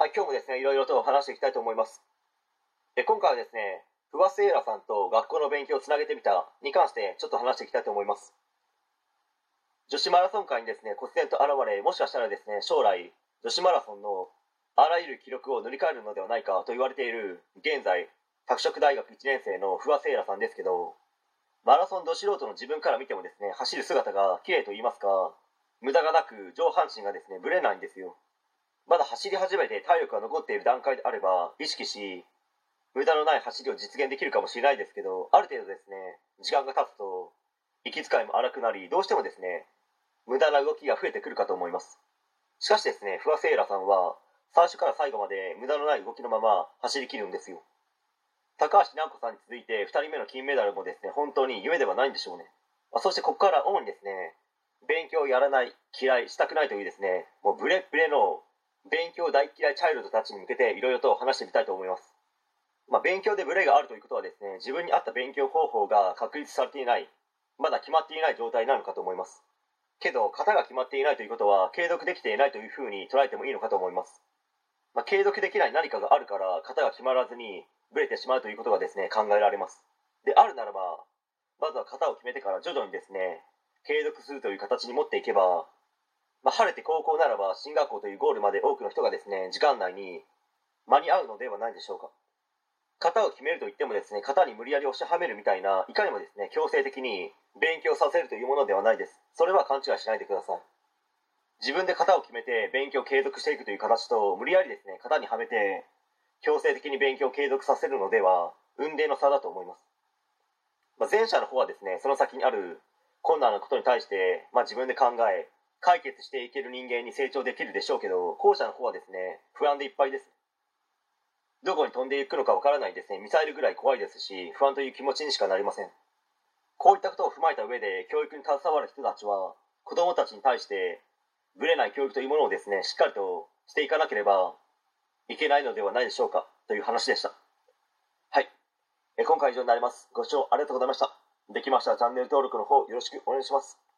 はい、今日もですね、いろいろと話していきたいと思います。で今回はですね、不破セイラさんと学校の勉強をつなげてみたに関してちょっと話していきたいと思います。女子マラソン界にですね、忽然と現れ、もしかしたらですね、将来、女子マラソンのあらゆる記録を塗り替えるのではないかと言われている、現在、拓殖大学1年生の不破セイラさんですけど、マラソンど素人の自分から見てもですね、走る姿が綺麗と言いますか、無駄がなく上半身がですね、ぶれないんですよ。まだ走り始めて体力が残っている段階であれば意識し無駄のない走りを実現できるかもしれないですけどある程度ですね時間が経つと息遣いも荒くなりどうしてもですね無駄な動きが増えてくるかと思います。しかしですね不破セイラさんは最初から最後まで無駄のない動きのまま走り切るんですよ。高橋尚子さんに続いて2人目の金メダルもですね本当に夢ではないんでしょうね、ま、そしてここから主にですね勉強をやらない嫌いしたくないというですねもうブレブレの勉強大嫌いチャイルドたちに向けていろいろと話してみたいと思います、まあ、勉強でブレがあるということはですね自分に合った勉強方法が確立されていないまだ決まっていない状態なのかと思います。けど型が決まっていないということは継続できていないというふうに捉えてもいいのかと思います、まあ、継続できない何かがあるから型が決まらずにブレてしまうということがですね考えられます。であるならばまずは型を決めてから徐々にですね継続するという形に持っていけばまあ、晴れて高校ならば進学校というゴールまで多くの人がですね時間内に間に合うのではないでしょうか。型を決めるといってもですね型に無理やり押しはめるみたいないかにもですね強制的に勉強させるというものではないです。それは勘違いしないでください。自分で型を決めて勉強を継続していくという形と無理やりですね型にはめて強制的に勉強を継続させるのでは運命の差だと思います、まあ、前者の方はですねその先にある困難なことに対して、まあ、自分で考え解決していける人間に成長できるでしょうけど後者の方はですね不安でいっぱいです。どこに飛んでいくのかわからないですね。ミサイルぐらい怖いですし不安という気持ちにしかなりません。こういったことを踏まえた上で教育に携わる人たちは子どもたちに対してぶれない教育というものをですねしっかりとしていかなければいけないのではないでしょうかという話でした。はい。え今回以上になります。ご視聴ありがとうございました。できましたらチャンネル登録の方よろしくお願いします。